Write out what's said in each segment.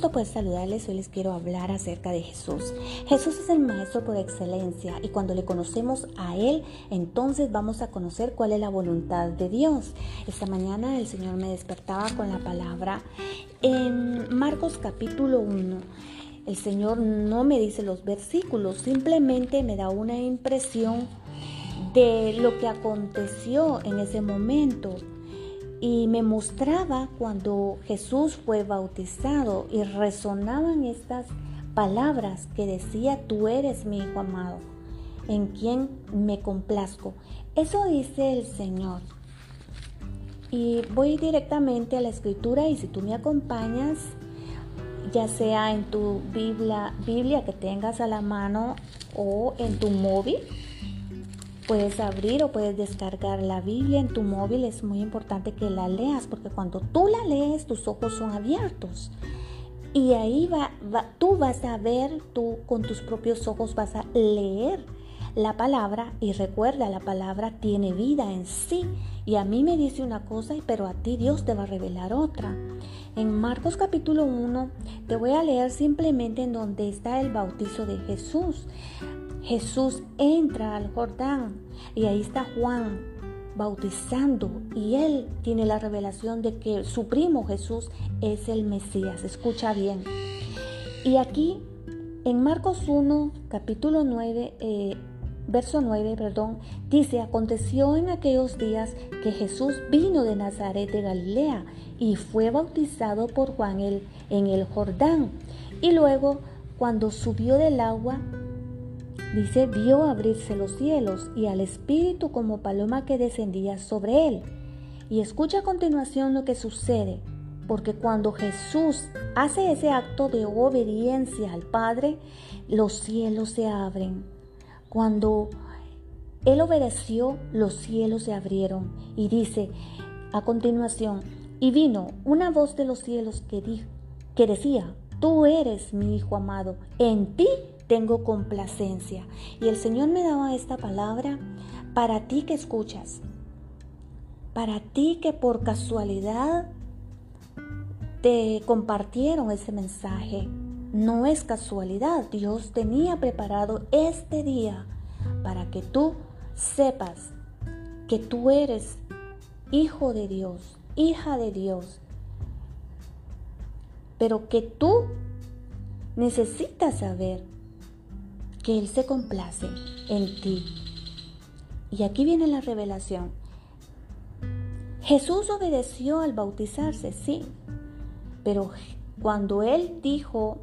gusto poder saludarles. Hoy les quiero hablar acerca de Jesús. Jesús es el Maestro por excelencia y cuando le conocemos a Él, entonces vamos a conocer cuál es la voluntad de Dios. Esta mañana el Señor me despertaba con la palabra en Marcos capítulo 1. El Señor no me dice los versículos, simplemente me da una impresión de lo que aconteció en ese momento y me mostraba cuando Jesús fue bautizado y resonaban estas palabras que decía, tú eres mi Hijo amado, en quien me complazco. Eso dice el Señor. Y voy directamente a la escritura y si tú me acompañas, ya sea en tu Biblia, Biblia que tengas a la mano o en tu móvil, Puedes abrir o puedes descargar la Biblia en tu móvil. Es muy importante que la leas porque cuando tú la lees tus ojos son abiertos. Y ahí va, tú vas a ver, tú con tus propios ojos vas a leer la palabra y recuerda, la palabra tiene vida en sí. Y a mí me dice una cosa, pero a ti Dios te va a revelar otra. En Marcos capítulo 1 te voy a leer simplemente en donde está el bautizo de Jesús. Jesús entra al Jordán y ahí está Juan bautizando y él tiene la revelación de que su primo Jesús es el Mesías. Escucha bien. Y aquí en Marcos 1, capítulo 9, eh, verso 9, perdón, dice, aconteció en aquellos días que Jesús vino de Nazaret de Galilea y fue bautizado por Juan el, en el Jordán. Y luego, cuando subió del agua, Dice, vio abrirse los cielos y al Espíritu como paloma que descendía sobre él. Y escucha a continuación lo que sucede, porque cuando Jesús hace ese acto de obediencia al Padre, los cielos se abren. Cuando Él obedeció, los cielos se abrieron. Y dice a continuación, y vino una voz de los cielos que, que decía, tú eres mi Hijo amado, en ti tengo complacencia. Y el Señor me daba esta palabra para ti que escuchas, para ti que por casualidad te compartieron ese mensaje. No es casualidad, Dios tenía preparado este día para que tú sepas que tú eres hijo de Dios, hija de Dios, pero que tú necesitas saber que Él se complace en ti. Y aquí viene la revelación. Jesús obedeció al bautizarse, sí, pero cuando Él dijo,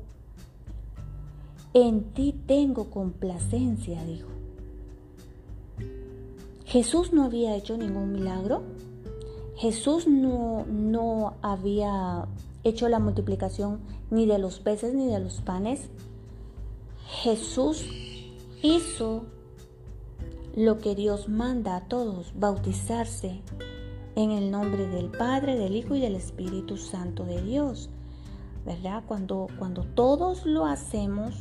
en ti tengo complacencia, dijo. Jesús no había hecho ningún milagro. Jesús no, no había hecho la multiplicación ni de los peces ni de los panes. Jesús hizo lo que Dios manda a todos, bautizarse en el nombre del Padre, del Hijo y del Espíritu Santo de Dios. ¿Verdad? Cuando, cuando todos lo hacemos,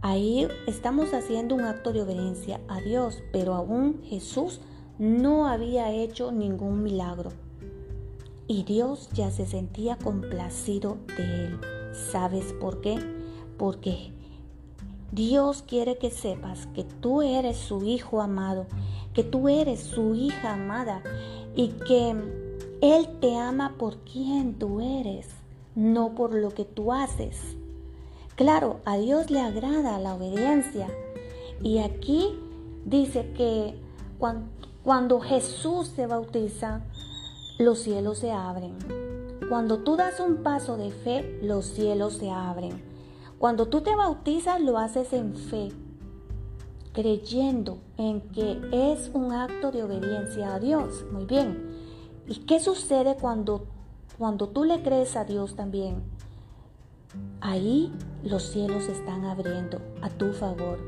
ahí estamos haciendo un acto de obediencia a Dios, pero aún Jesús no había hecho ningún milagro. Y Dios ya se sentía complacido de él. ¿Sabes por qué? Porque Dios quiere que sepas que tú eres su hijo amado, que tú eres su hija amada y que Él te ama por quien tú eres, no por lo que tú haces. Claro, a Dios le agrada la obediencia. Y aquí dice que cuando, cuando Jesús se bautiza, los cielos se abren. Cuando tú das un paso de fe, los cielos se abren. Cuando tú te bautizas lo haces en fe, creyendo en que es un acto de obediencia a Dios. Muy bien. ¿Y qué sucede cuando, cuando tú le crees a Dios también? Ahí los cielos están abriendo a tu favor.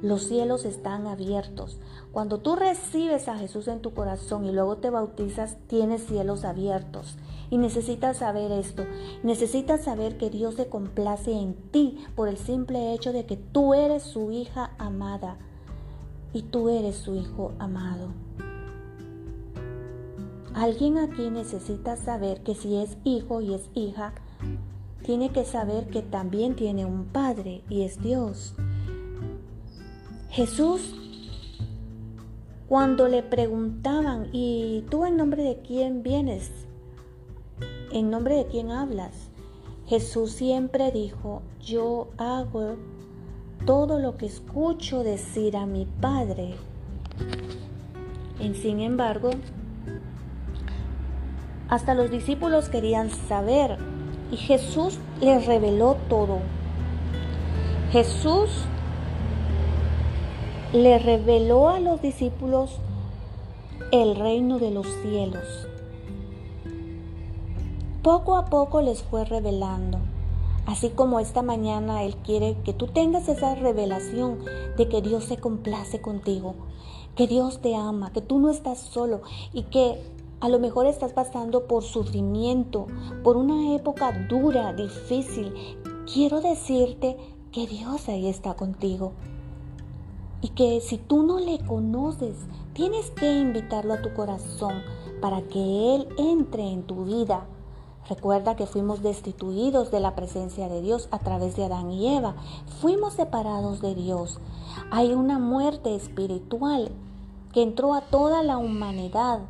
Los cielos están abiertos. Cuando tú recibes a Jesús en tu corazón y luego te bautizas, tienes cielos abiertos. Y necesitas saber esto. Necesitas saber que Dios se complace en ti por el simple hecho de que tú eres su hija amada y tú eres su hijo amado. Alguien aquí necesita saber que si es hijo y es hija, tiene que saber que también tiene un Padre y es Dios. Jesús, cuando le preguntaban, ¿y tú en nombre de quién vienes? ¿En nombre de quién hablas? Jesús siempre dijo, yo hago todo lo que escucho decir a mi Padre. Y sin embargo, hasta los discípulos querían saber y Jesús les reveló todo. Jesús le reveló a los discípulos el reino de los cielos. Poco a poco les fue revelando. Así como esta mañana Él quiere que tú tengas esa revelación de que Dios se complace contigo, que Dios te ama, que tú no estás solo y que a lo mejor estás pasando por sufrimiento, por una época dura, difícil. Quiero decirte que Dios ahí está contigo. Y que si tú no le conoces, tienes que invitarlo a tu corazón para que Él entre en tu vida. Recuerda que fuimos destituidos de la presencia de Dios a través de Adán y Eva. Fuimos separados de Dios. Hay una muerte espiritual que entró a toda la humanidad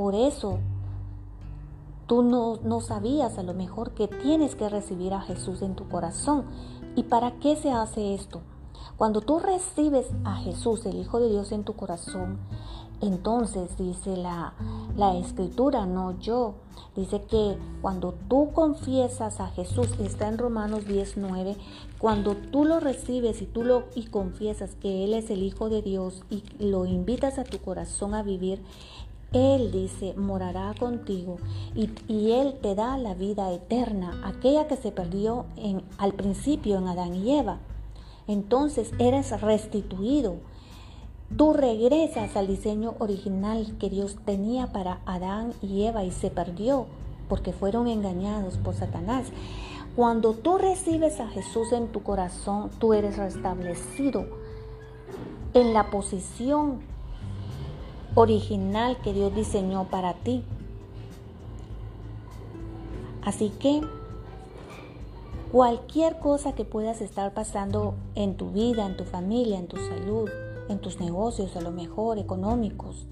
por eso tú no, no sabías a lo mejor que tienes que recibir a Jesús en tu corazón. ¿Y para qué se hace esto? Cuando tú recibes a Jesús, el Hijo de Dios, en tu corazón, entonces dice la, la, escritura, no yo, dice que cuando tú confiesas a Jesús, está en Romanos 19, cuando tú lo recibes y tú lo y confiesas que Él es el Hijo de Dios y lo invitas a tu corazón a vivir, él dice, morará contigo y, Él te da la vida eterna, aquella que se perdió en, al principio en Adán y Eva. Entonces eres restituido. Tú regresas al diseño original que Dios tenía para Adán y Eva y se perdió porque fueron engañados por Satanás. Cuando tú recibes a Jesús en tu corazón, tú eres restablecido en la posición original que Dios diseñó para ti. Así que cualquier cosa que puedas estar pasando en tu vida, en tu familia, en tu salud, en tus negocios, a lo mejor económicos,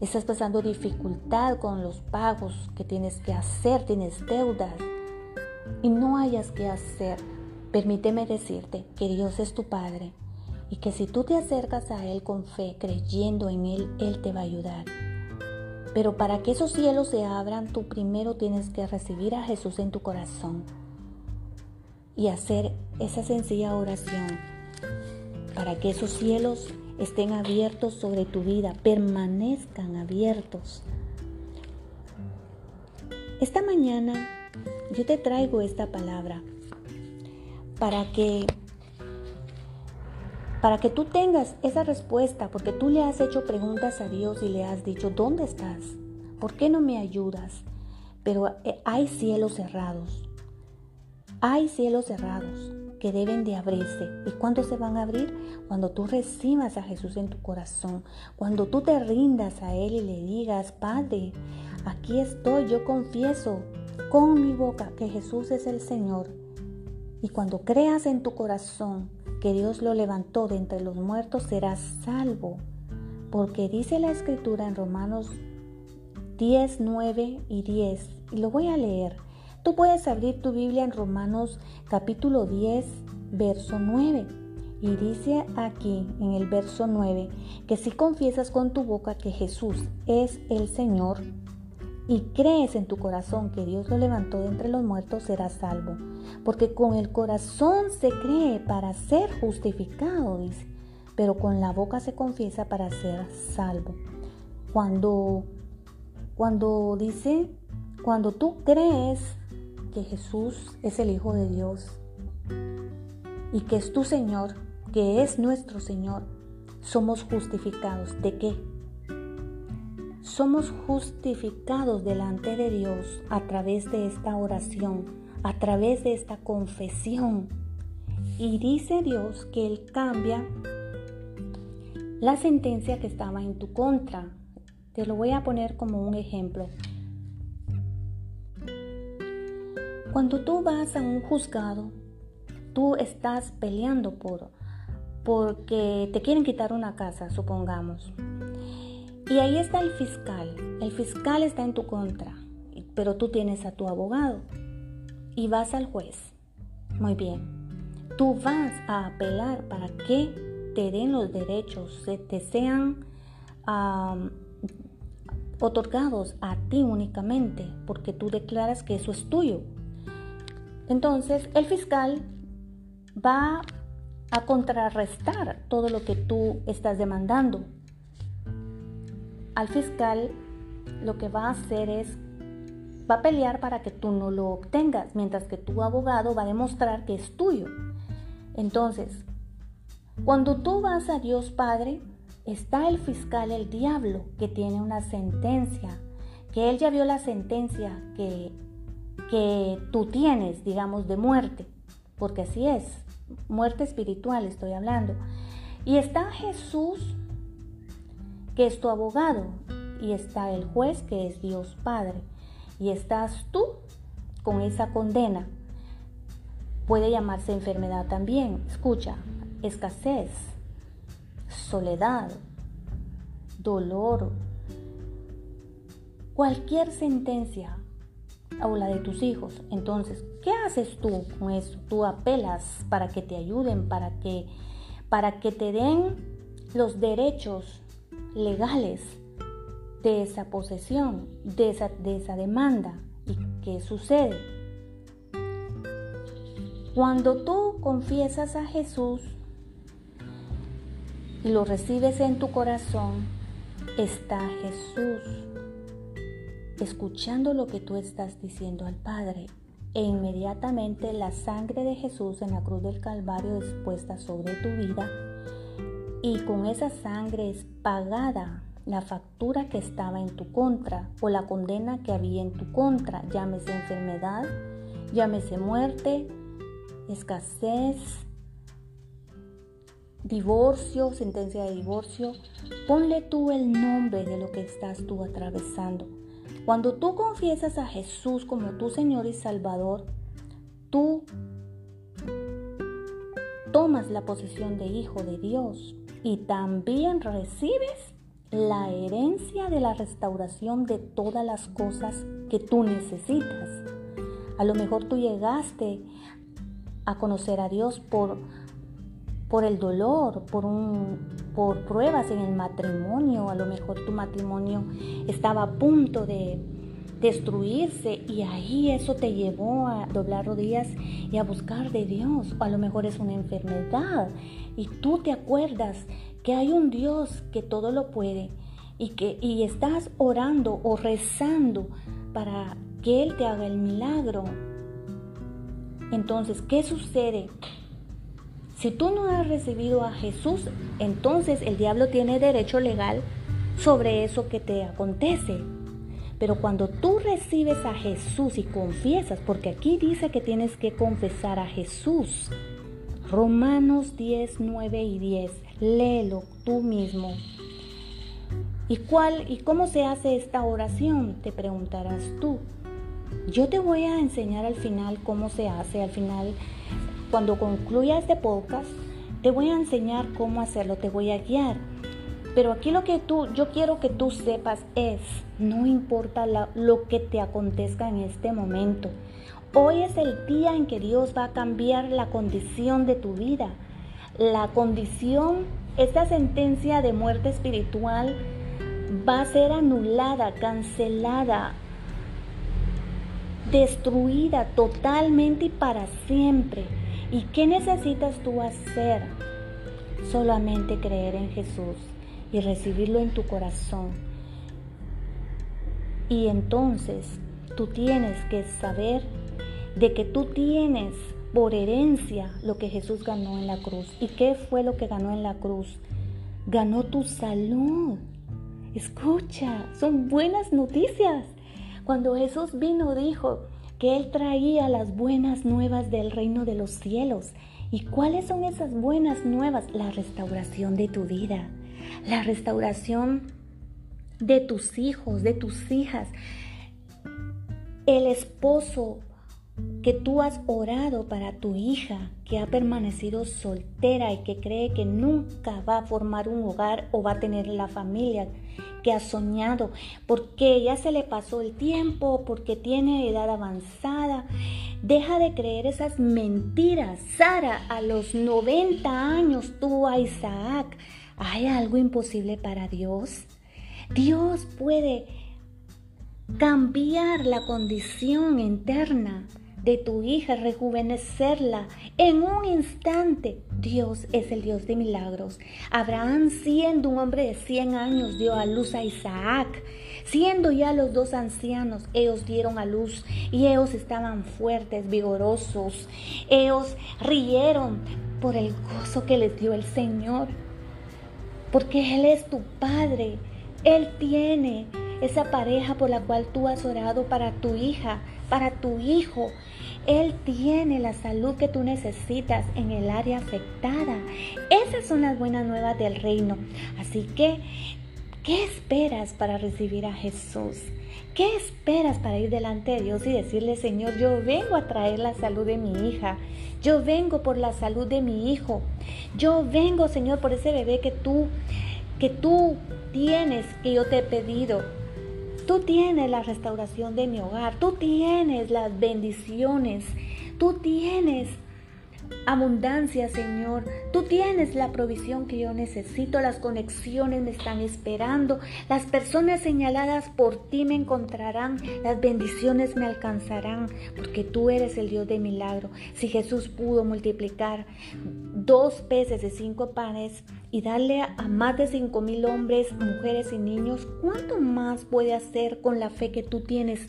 estás pasando dificultad con los pagos que tienes que hacer, tienes deudas y no hayas que hacer, permíteme decirte que Dios es tu Padre y que si tú te acercas a Él con fe, creyendo en Él, Él te va a ayudar. Pero para que esos cielos se abran, tú primero tienes que recibir a Jesús en tu corazón y hacer esa sencilla oración para que esos cielos estén abiertos sobre tu vida, permanezcan abiertos. Esta mañana yo te traigo esta palabra para que para que tú tengas esa respuesta, porque tú le has hecho preguntas a Dios y le has dicho, ¿dónde estás? ¿Por qué no me ayudas? Pero eh, hay cielos cerrados. Hay cielos cerrados que deben de abrirse. ¿Y cuándo se van a abrir? Cuando tú recibas a Jesús en tu corazón, cuando tú te rindas a Él y le digas, Padre, aquí estoy, yo confieso con mi boca que Jesús es el Señor. Y cuando creas en tu corazón que Dios lo levantó de entre los muertos, serás salvo. Porque dice la escritura en Romanos 10, 9 y 10, y lo voy a leer. Tú puedes abrir tu Biblia en Romanos capítulo 10, verso 9. Y dice aquí en el verso 9 que si confiesas con tu boca que Jesús es el Señor y crees en tu corazón que Dios lo levantó de entre los muertos, serás salvo. Porque con el corazón se cree para ser justificado, dice, pero con la boca se confiesa para ser salvo. Cuando, cuando dice, cuando tú crees que Jesús es el Hijo de Dios y que es tu Señor, que es nuestro Señor, somos justificados. ¿De qué? Somos justificados delante de Dios a través de esta oración, a través de esta confesión. Y dice Dios que Él cambia la sentencia que estaba en tu contra. Te lo voy a poner como un ejemplo. Cuando tú vas a un juzgado, tú estás peleando por porque te quieren quitar una casa, supongamos. Y ahí está el fiscal. El fiscal está en tu contra, pero tú tienes a tu abogado y vas al juez. Muy bien. Tú vas a apelar para que te den los derechos, te sean otorgados a ti únicamente, porque tú declaras que eso es tuyo. Entonces, el fiscal va a contrarrestar todo lo que tú estás demandando. Al fiscal lo que va a hacer es, va a pelear para que tú no lo obtengas, mientras que tu abogado va a demostrar que es tuyo. Entonces, cuando tú vas a Dios Padre, está el fiscal, el diablo, que tiene una sentencia, que él ya vio la sentencia que, que tú tienes, digamos, de muerte, porque así es, muerte espiritual estoy hablando. Y está Jesús, que es tu abogado, y está el juez, que es Dios Padre, y estás tú con esa condena. Puede llamarse enfermedad también. Escucha, escasez, soledad, dolor, cualquier sentencia o la de tus hijos. Entonces, ¿qué haces tú con eso? Tú apelas para que te ayuden, para que, para que te den los derechos legales de esa posesión, de esa, de esa demanda. ¿Y qué sucede? Cuando tú confiesas a Jesús, y lo recibes en tu corazón, está Jesús escuchando lo que tú estás diciendo al Padre. E inmediatamente la sangre de Jesús en la cruz del Calvario es puesta sobre tu vida y con esa sangre es pagada la factura que estaba en tu contra o la condena que había en tu contra, llámese enfermedad, llámese muerte, escasez, divorcio, sentencia de divorcio, ponle tú el nombre de lo que estás tú atravesando. Cuando tú confiesas a Jesús como tu Señor y Salvador, tú tomas la posición de hijo de Dios y también recibes la herencia de la restauración de todas las cosas que tú necesitas. A lo mejor tú llegaste a conocer a Dios por por el dolor, por, un, por pruebas en el matrimonio. A lo mejor tu matrimonio estaba a punto de destruirse y ahí eso te llevó a doblar rodillas y a buscar de Dios. O a lo mejor es una enfermedad y tú te acuerdas que hay un Dios que todo lo puede y que y estás orando o rezando para que Él te haga el milagro. Entonces, ¿qué sucede? Si tú no has recibido a Jesús, entonces el diablo tiene derecho legal sobre eso que te acontece. Pero cuando tú recibes a Jesús y confiesas, porque aquí dice que tienes que confesar a Jesús, Romanos 10, 9 y 10, léelo tú mismo. ¿Y cuál y cómo se hace esta oración? Te preguntarás tú. Yo te voy a enseñar al final cómo se hace. Al final cuando concluya este podcast, te voy a enseñar cómo hacerlo, te voy a guiar. Pero aquí lo que tú, yo quiero que tú sepas es, no importa lo que te acontezca en este momento. Hoy es el día en que Dios va a cambiar la condición de tu vida. La condición, esta sentencia de muerte espiritual va a ser anulada, cancelada, destruida totalmente y para siempre. ¿Y qué necesitas tú hacer? Solamente creer en Jesús y recibirlo en tu corazón. Y entonces tú tienes que saber de que tú tienes por herencia lo que Jesús ganó en la cruz. ¿Y qué fue lo que ganó en la cruz? Ganó tu salud. Escucha, son buenas noticias. Cuando Jesús vino dijo, que Él traía las buenas nuevas del reino de los cielos. ¿Y cuáles son esas buenas nuevas? La restauración de tu vida, la restauración de tus hijos, de tus hijas. El esposo que tú has orado para tu hija que ha permanecido soltera y que cree que nunca va a formar un hogar o va a tener la familia que ha soñado, porque ya se le pasó el tiempo, porque tiene edad avanzada. Deja de creer esas mentiras. Sara, a los 90 años tuvo a Isaac. ¿Hay algo imposible para Dios? Dios puede cambiar la condición interna de tu hija, rejuvenecerla en un instante. Dios es el Dios de milagros. Abraham, siendo un hombre de 100 años, dio a luz a Isaac. Siendo ya los dos ancianos, ellos dieron a luz y ellos estaban fuertes, vigorosos. Ellos rieron por el gozo que les dio el Señor. Porque Él es tu Padre. Él tiene esa pareja por la cual tú has orado para tu hija, para tu hijo. Él tiene la salud que tú necesitas en el área afectada. Esas son las buenas nuevas del reino. Así que, ¿qué esperas para recibir a Jesús? ¿Qué esperas para ir delante de Dios y decirle, Señor, yo vengo a traer la salud de mi hija? Yo vengo por la salud de mi hijo. Yo vengo, Señor, por ese bebé que tú que tú tienes que yo te he pedido. Tú tienes la restauración de mi hogar, tú tienes las bendiciones, tú tienes abundancia, Señor. Tú tienes la provisión que yo necesito, las conexiones me están esperando, las personas señaladas por ti me encontrarán, las bendiciones me alcanzarán, porque tú eres el Dios de milagro. Si Jesús pudo multiplicar dos peces de cinco panes y darle a más de cinco mil hombres, mujeres y niños, ¿cuánto más puede hacer con la fe que tú tienes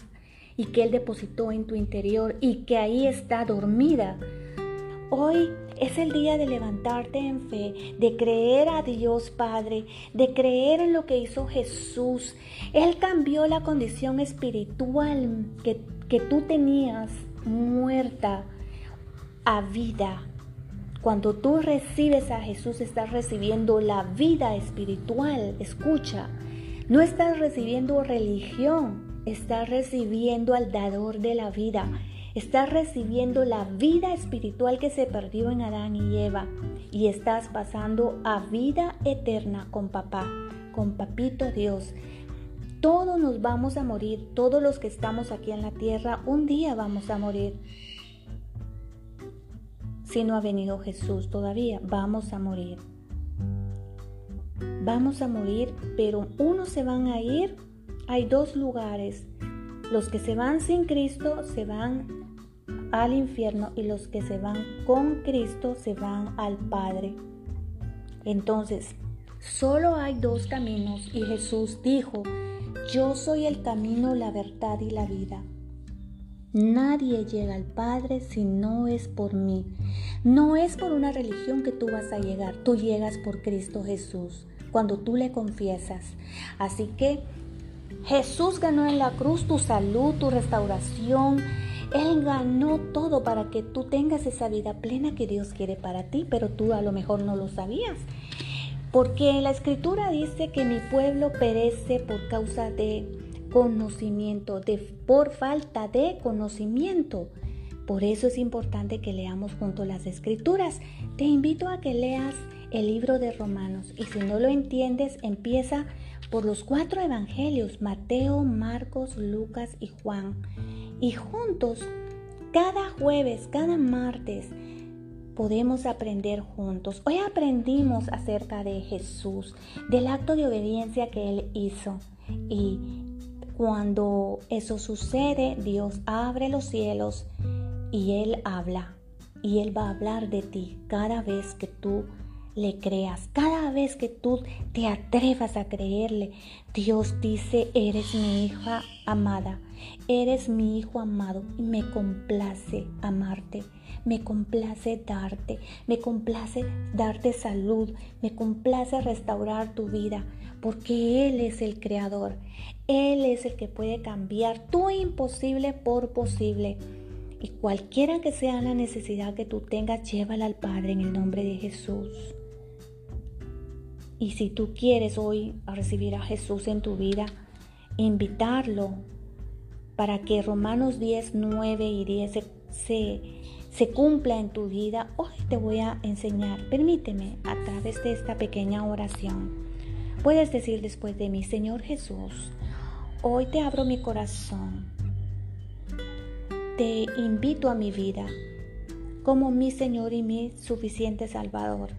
y que Él depositó en tu interior y que ahí está dormida? Hoy es el día de levantarte en fe, de creer a Dios Padre, de creer en lo que hizo Jesús. Él cambió la condición espiritual que, que tú tenías muerta a vida. Cuando tú recibes a Jesús, estás recibiendo la vida espiritual. Escucha, no estás recibiendo religión, estás recibiendo al dador de la vida. Estás recibiendo la vida espiritual que se perdió en Adán y Eva y estás pasando a vida eterna con papá, con papito Dios. Todos nos vamos a morir, todos los que estamos aquí en la tierra, un día vamos a morir. Si no ha venido Jesús todavía, vamos a morir. Vamos a morir, pero unos se van a ir. Hay dos lugares. Los que se van sin Cristo se van al infierno y los que se van con Cristo se van al Padre. Entonces, solo hay dos caminos y Jesús dijo, yo soy el camino, la verdad y la vida. Nadie llega al Padre si no es por mí. No es por una religión que tú vas a llegar, tú llegas por Cristo Jesús, cuando tú le confiesas. Así que Jesús ganó en la cruz tu salud, tu restauración, él ganó todo para que tú tengas esa vida plena que Dios quiere para ti, pero tú a lo mejor no lo sabías. Porque la escritura dice que mi pueblo perece por causa de conocimiento, de, por falta de conocimiento. Por eso es importante que leamos junto las escrituras. Te invito a que leas el libro de Romanos y si no lo entiendes, empieza por los cuatro evangelios, Mateo, Marcos, Lucas y Juan. Y juntos, cada jueves, cada martes, podemos aprender juntos. Hoy aprendimos acerca de Jesús, del acto de obediencia que Él hizo. Y cuando eso sucede, Dios abre los cielos y Él habla. Y Él va a hablar de ti cada vez que tú le creas, cada vez que tú te atrevas a creerle, Dios dice, eres mi hija amada, eres mi hijo amado y me complace amarte, me complace darte, me complace darte salud, me complace restaurar tu vida, porque Él es el creador, Él es el que puede cambiar tu imposible por posible. Y cualquiera que sea la necesidad que tú tengas, llévala al Padre en el nombre de Jesús. Y si tú quieres hoy recibir a Jesús en tu vida, invitarlo para que Romanos 10, 9 y 10 se, se cumpla en tu vida, hoy te voy a enseñar. Permíteme a través de esta pequeña oración. Puedes decir después de mí, Señor Jesús, hoy te abro mi corazón. Te invito a mi vida como mi Señor y mi suficiente Salvador.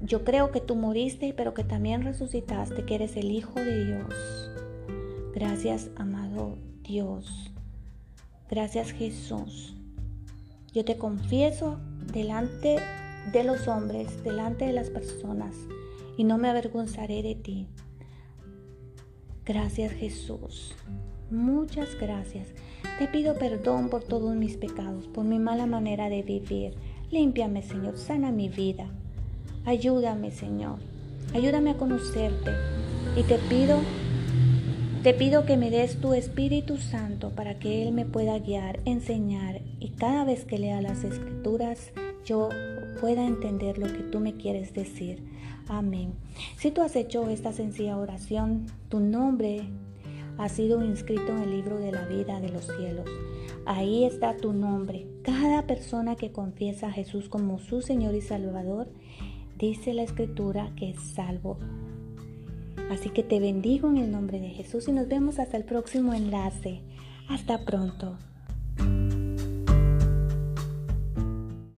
Yo creo que tú moriste, pero que también resucitaste, que eres el Hijo de Dios. Gracias, amado Dios. Gracias, Jesús. Yo te confieso delante de los hombres, delante de las personas, y no me avergonzaré de ti. Gracias, Jesús. Muchas gracias. Te pido perdón por todos mis pecados, por mi mala manera de vivir. Límpiame, Señor, sana mi vida. Ayúdame, Señor. Ayúdame a conocerte. Y te pido, te pido que me des tu Espíritu Santo para que Él me pueda guiar, enseñar y cada vez que lea las escrituras yo pueda entender lo que tú me quieres decir. Amén. Si tú has hecho esta sencilla oración, tu nombre ha sido inscrito en el libro de la vida de los cielos. Ahí está tu nombre. Cada persona que confiesa a Jesús como su Señor y Salvador dice la escritura que es salvo. Así que te bendigo en el nombre de Jesús y nos vemos hasta el próximo enlace. Hasta pronto.